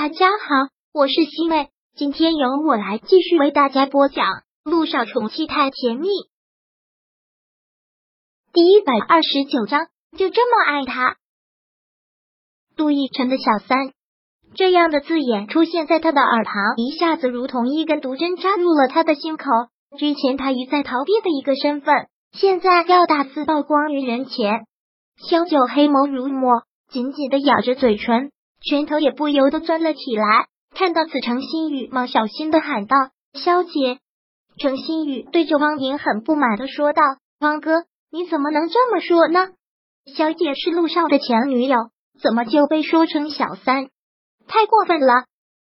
大家好，我是西妹，今天由我来继续为大家播讲《路上宠妻太甜蜜》第一百二十九章。就这么爱他，杜奕晨的小三这样的字眼出现在他的耳旁，一下子如同一根毒针扎入了他的心口。之前他一再逃避的一个身份，现在要大肆曝光于人前。萧九黑眸如墨，紧紧的咬着嘴唇。拳头也不由得钻了起来。看到此，程新宇忙小心的喊道：“萧姐。”程新宇对着汪莹很不满的说道：“汪哥，你怎么能这么说呢？萧姐是陆少的前女友，怎么就被说成小三？太过分了！”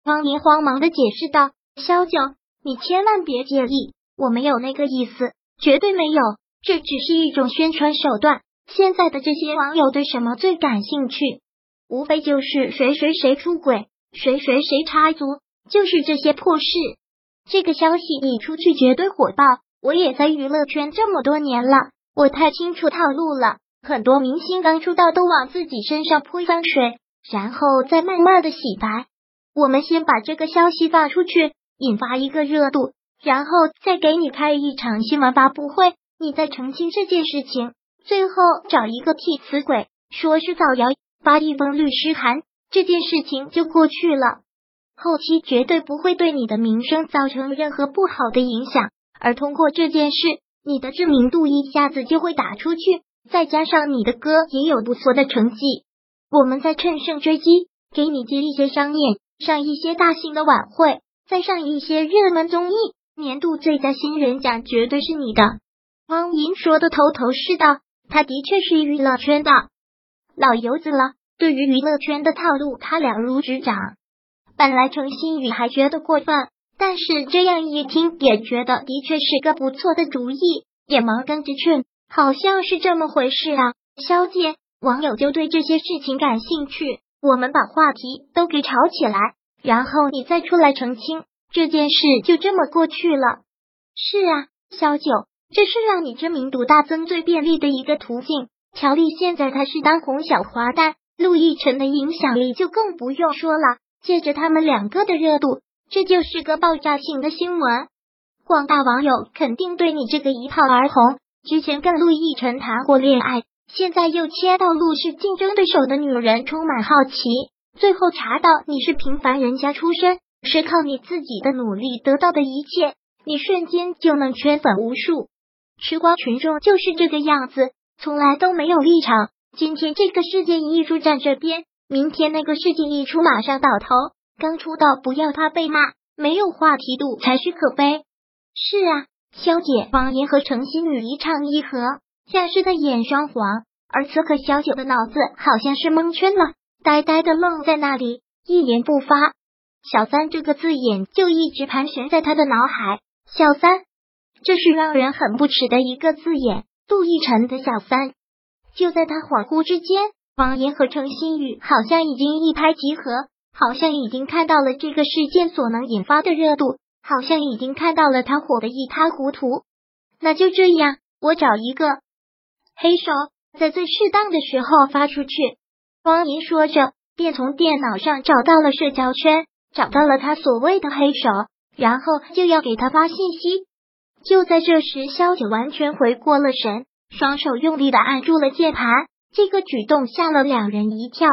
汪莹慌忙的解释道：“萧九，你千万别介意，我没有那个意思，绝对没有，这只是一种宣传手段。现在的这些网友对什么最感兴趣？”无非就是谁谁谁出轨，谁谁谁插足，就是这些破事。这个消息一出去绝对火爆。我也在娱乐圈这么多年了，我太清楚套路了。很多明星刚出道都往自己身上泼脏水，然后再慢慢的洗白。我们先把这个消息发出去，引发一个热度，然后再给你开一场新闻发布会，你再澄清这件事情，最后找一个替死鬼说是造谣。发一封律师函，这件事情就过去了。后期绝对不会对你的名声造成任何不好的影响，而通过这件事，你的知名度一下子就会打出去。再加上你的歌也有不错的成绩，我们再趁胜追击，给你接一些商演，上一些大型的晚会，再上一些热门综艺，年度最佳新人奖绝对是你的。汪莹说的头头是道，他的确是娱乐圈的。老油子了，对于娱乐圈的套路，他了如指掌。本来程新宇还觉得过分，但是这样一听，也觉得的确是个不错的主意，也忙跟着劝，好像是这么回事啊。萧姐，网友就对这些事情感兴趣，我们把话题都给炒起来，然后你再出来澄清，这件事就这么过去了。是啊，萧九，这是让你知名度大增最便利的一个途径。乔丽现在她是当红小花旦，陆亦辰的影响力就更不用说了。借着他们两个的热度，这就是个爆炸性的新闻。广大网友肯定对你这个一炮而红，之前跟陆亦辰谈过恋爱，现在又切到陆氏竞争对手的女人，充满好奇。最后查到你是平凡人家出身，是靠你自己的努力得到的一切，你瞬间就能圈粉无数。吃瓜群众就是这个样子。从来都没有立场。今天这个事件一出站这边，明天那个事情一出马上倒头。刚出道不要他被骂，没有话题度才是可悲。是啊，萧姐、王爷和程心宇一唱一和，像是在演双簧。而此刻萧九的脑子好像是蒙圈了，呆呆的愣在那里，一言不发。小三这个字眼就一直盘旋在他的脑海。小三，这是让人很不耻的一个字眼。杜奕晨的小三，就在他恍惚之间，王岩和程新宇好像已经一拍即合，好像已经看到了这个事件所能引发的热度，好像已经看到了他火的一塌糊涂。那就这样，我找一个黑手，在最适当的时候发出去。王岩说着，便从电脑上找到了社交圈，找到了他所谓的黑手，然后就要给他发信息。就在这时，萧九完全回过了神，双手用力的按住了键盘。这个举动吓了两人一跳。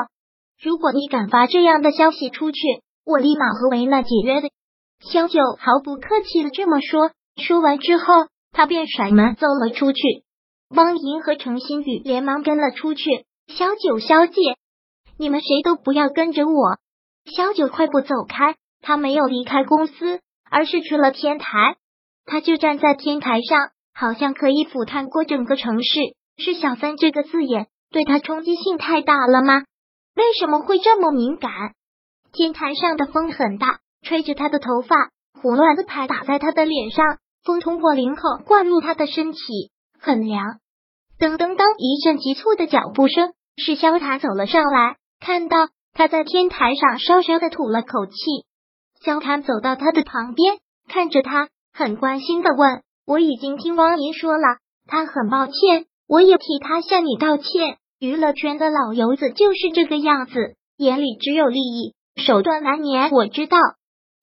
如果你敢发这样的消息出去，我立马和维娜解约的。萧九毫不客气的这么说。说完之后，他便甩门走了出去。汪莹和程新宇连忙跟了出去。萧九，萧姐，你们谁都不要跟着我。萧九快步走开，他没有离开公司，而是去了天台。他就站在天台上，好像可以俯瞰过整个城市。是“小三”这个字眼对他冲击性太大了吗？为什么会这么敏感？天台上的风很大，吹着他的头发，胡乱的拍打在他的脸上，风通过领口灌入他的身体，很凉。噔噔噔，一阵急促的脚步声，是萧塔走了上来，看到他在天台上，稍稍的吐了口气。萧塔走到他的旁边，看着他。很关心的问：“我已经听汪莹说了，他很抱歉，我也替他向你道歉。娱乐圈的老油子就是这个样子，眼里只有利益，手段难免，我知道。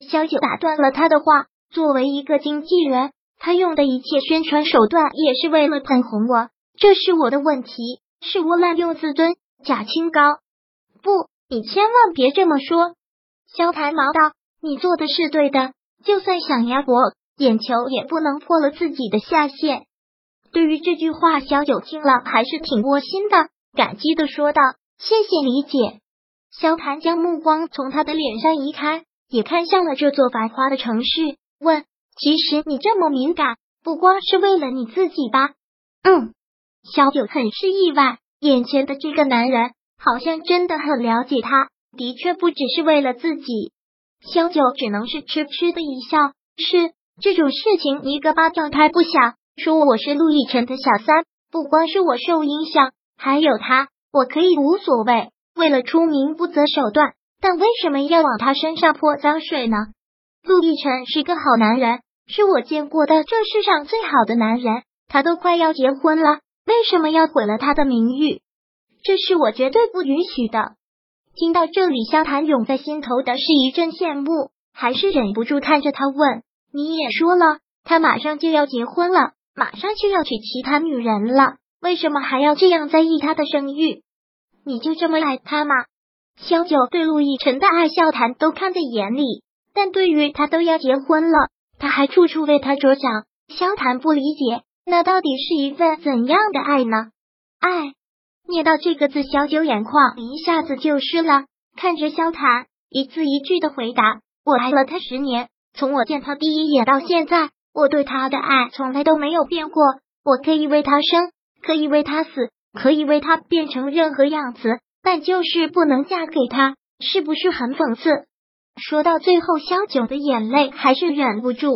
萧九打断了他的话，作为一个经纪人，他用的一切宣传手段也是为了捧红我，这是我的问题，是我滥用自尊，假清高。不，你千万别这么说。萧谈忙道：“你做的是对的，就算想压我眼球，也不能破了自己的下限。”对于这句话，小九听了还是挺窝心的，感激的说道：“谢谢理解。”萧谈将目光从他的脸上移开，也看向了这座繁华的城市，问：“其实你这么敏感，不光是为了你自己吧？”嗯，萧九很是意外，眼前的这个男人好像真的很了解他，的确不只是为了自己。萧九只能是痴痴的一笑，是这种事情一个巴掌拍不响。说我是陆亦辰的小三，不光是我受影响，还有他，我可以无所谓。为了出名不择手段，但为什么要往他身上泼脏水呢？陆亦辰是个好男人，是我见过的这世上最好的男人，他都快要结婚了，为什么要毁了他的名誉？这是我绝对不允许的。听到这里，萧谭涌在心头的是一阵羡慕，还是忍不住看着他问：“你也说了，他马上就要结婚了。”马上就要娶其他女人了，为什么还要这样在意他的声誉？你就这么爱他吗？萧九对陆亦辰的爱笑谈都看在眼里，但对于他都要结婚了，他还处处为他着想。萧谈不理解，那到底是一份怎样的爱呢？爱，念到这个字，萧九眼眶一下子就湿了，看着萧谈，一字一句的回答：“我爱了他十年，从我见他第一眼到现在。”我对他的爱从来都没有变过，我可以为他生，可以为他死，可以为他变成任何样子，但就是不能嫁给他，是不是很讽刺？说到最后，萧九的眼泪还是忍不住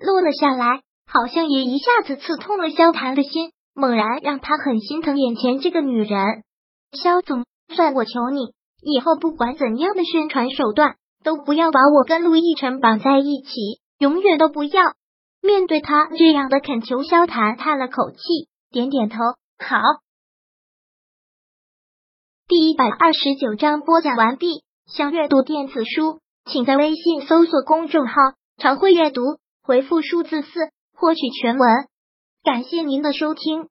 落了下来，好像也一下子刺痛了萧谭的心，猛然让他很心疼眼前这个女人。萧总，算我求你，以后不管怎样的宣传手段，都不要把我跟陆亦辰绑在一起，永远都不要。面对他这样的恳求，萧谈叹了口气，点点头。好，第一百二十九章播讲完毕。想阅读电子书，请在微信搜索公众号“常会阅读”，回复数字四获取全文。感谢您的收听。